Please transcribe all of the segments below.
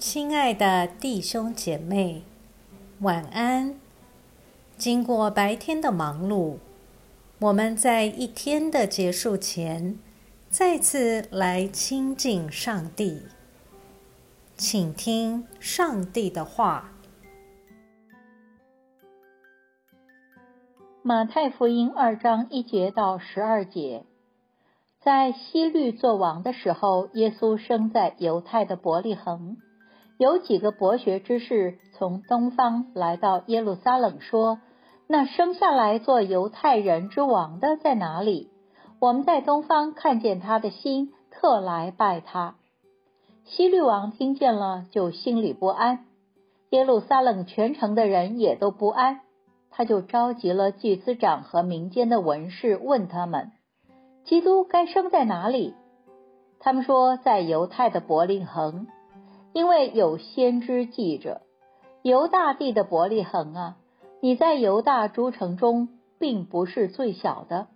亲爱的弟兄姐妹，晚安。经过白天的忙碌，我们在一天的结束前，再次来亲近上帝，请听上帝的话。马太福音二章一节到十二节，在希律作王的时候，耶稣生在犹太的伯利恒。有几个博学之士从东方来到耶路撒冷，说：“那生下来做犹太人之王的在哪里？我们在东方看见他的心，特来拜他。”希律王听见了，就心里不安；耶路撒冷全城的人也都不安。他就召集了祭司长和民间的文士，问他们：“基督该生在哪里？”他们说：“在犹太的伯利恒，因为有先知记着，犹大地的伯利恒啊，你在犹大诸城中并不是最小的，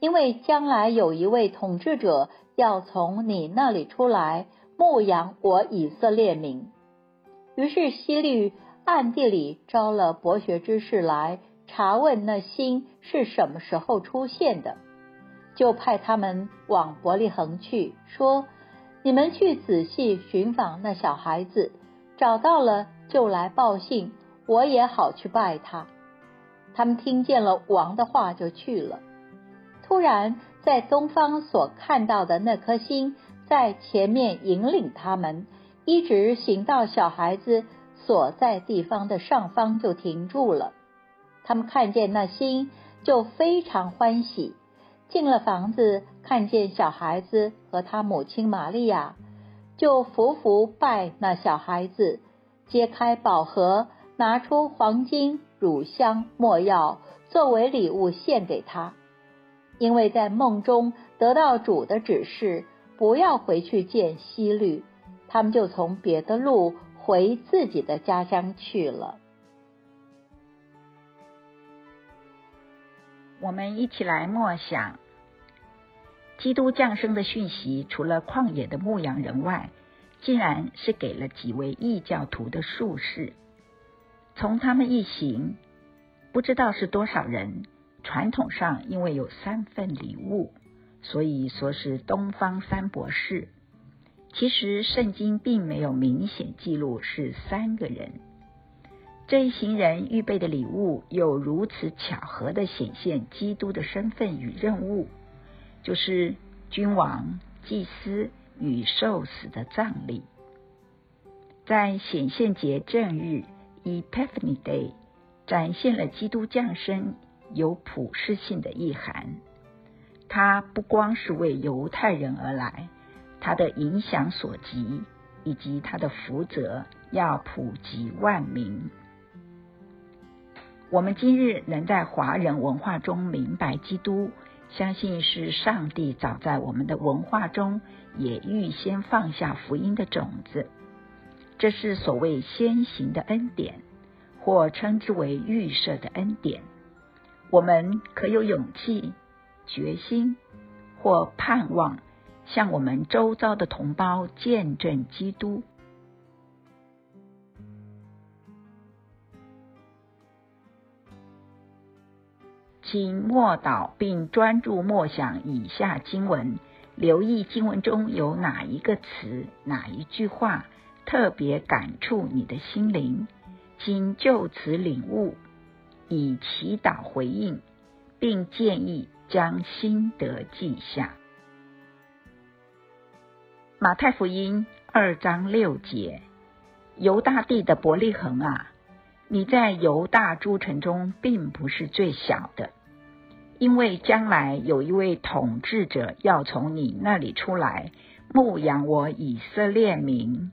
因为将来有一位统治者要从你那里出来，牧养我以色列民。”于是希律。暗地里招了博学之士来查问那星是什么时候出现的，就派他们往伯利恒去，说：“你们去仔细寻访那小孩子，找到了就来报信，我也好去拜他。”他们听见了王的话，就去了。突然，在东方所看到的那颗星在前面引领他们，一直行到小孩子。所在地方的上方就停住了，他们看见那星就非常欢喜。进了房子，看见小孩子和他母亲玛利亚，就伏伏拜那小孩子，揭开宝盒，拿出黄金、乳香、墨药作为礼物献给他。因为在梦中得到主的指示，不要回去见希律，他们就从别的路。回自己的家乡去了。我们一起来默想，基督降生的讯息，除了旷野的牧羊人外，竟然是给了几位异教徒的术士。从他们一行，不知道是多少人。传统上因为有三份礼物，所以说是东方三博士。其实圣经并没有明显记录是三个人，这一行人预备的礼物又如此巧合的显现基督的身份与任务，就是君王、祭司与受死的葬礼。在显现节正日 （Epiphany Day） 展现了基督降生有普世性的意涵，他不光是为犹太人而来。他的影响所及，以及他的福泽，要普及万民。我们今日能在华人文化中明白基督，相信是上帝早在我们的文化中也预先放下福音的种子。这是所谓先行的恩典，或称之为预设的恩典。我们可有勇气、决心或盼望。向我们周遭的同胞见证基督，请默祷并专注默想以下经文，留意经文中有哪一个词、哪一句话特别感触你的心灵，请就此领悟，以祈祷回应，并建议将心得记下。马太福音二章六节，犹大地的伯利恒啊，你在犹大诸城中并不是最小的，因为将来有一位统治者要从你那里出来，牧养我以色列民。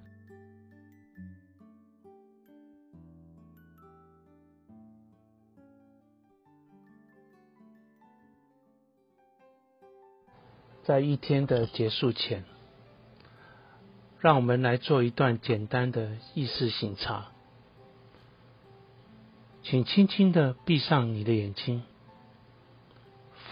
在一天的结束前。让我们来做一段简单的意识醒察，请轻轻的闭上你的眼睛，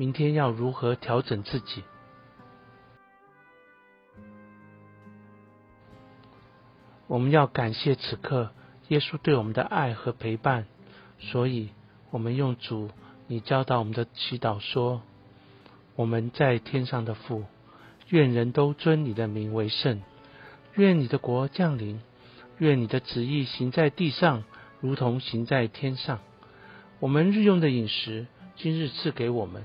明天要如何调整自己？我们要感谢此刻耶稣对我们的爱和陪伴，所以我们用主你教导我们的祈祷说：“我们在天上的父，愿人都尊你的名为圣，愿你的国降临，愿你的旨意行在地上，如同行在天上。”我们日用的饮食，今日赐给我们，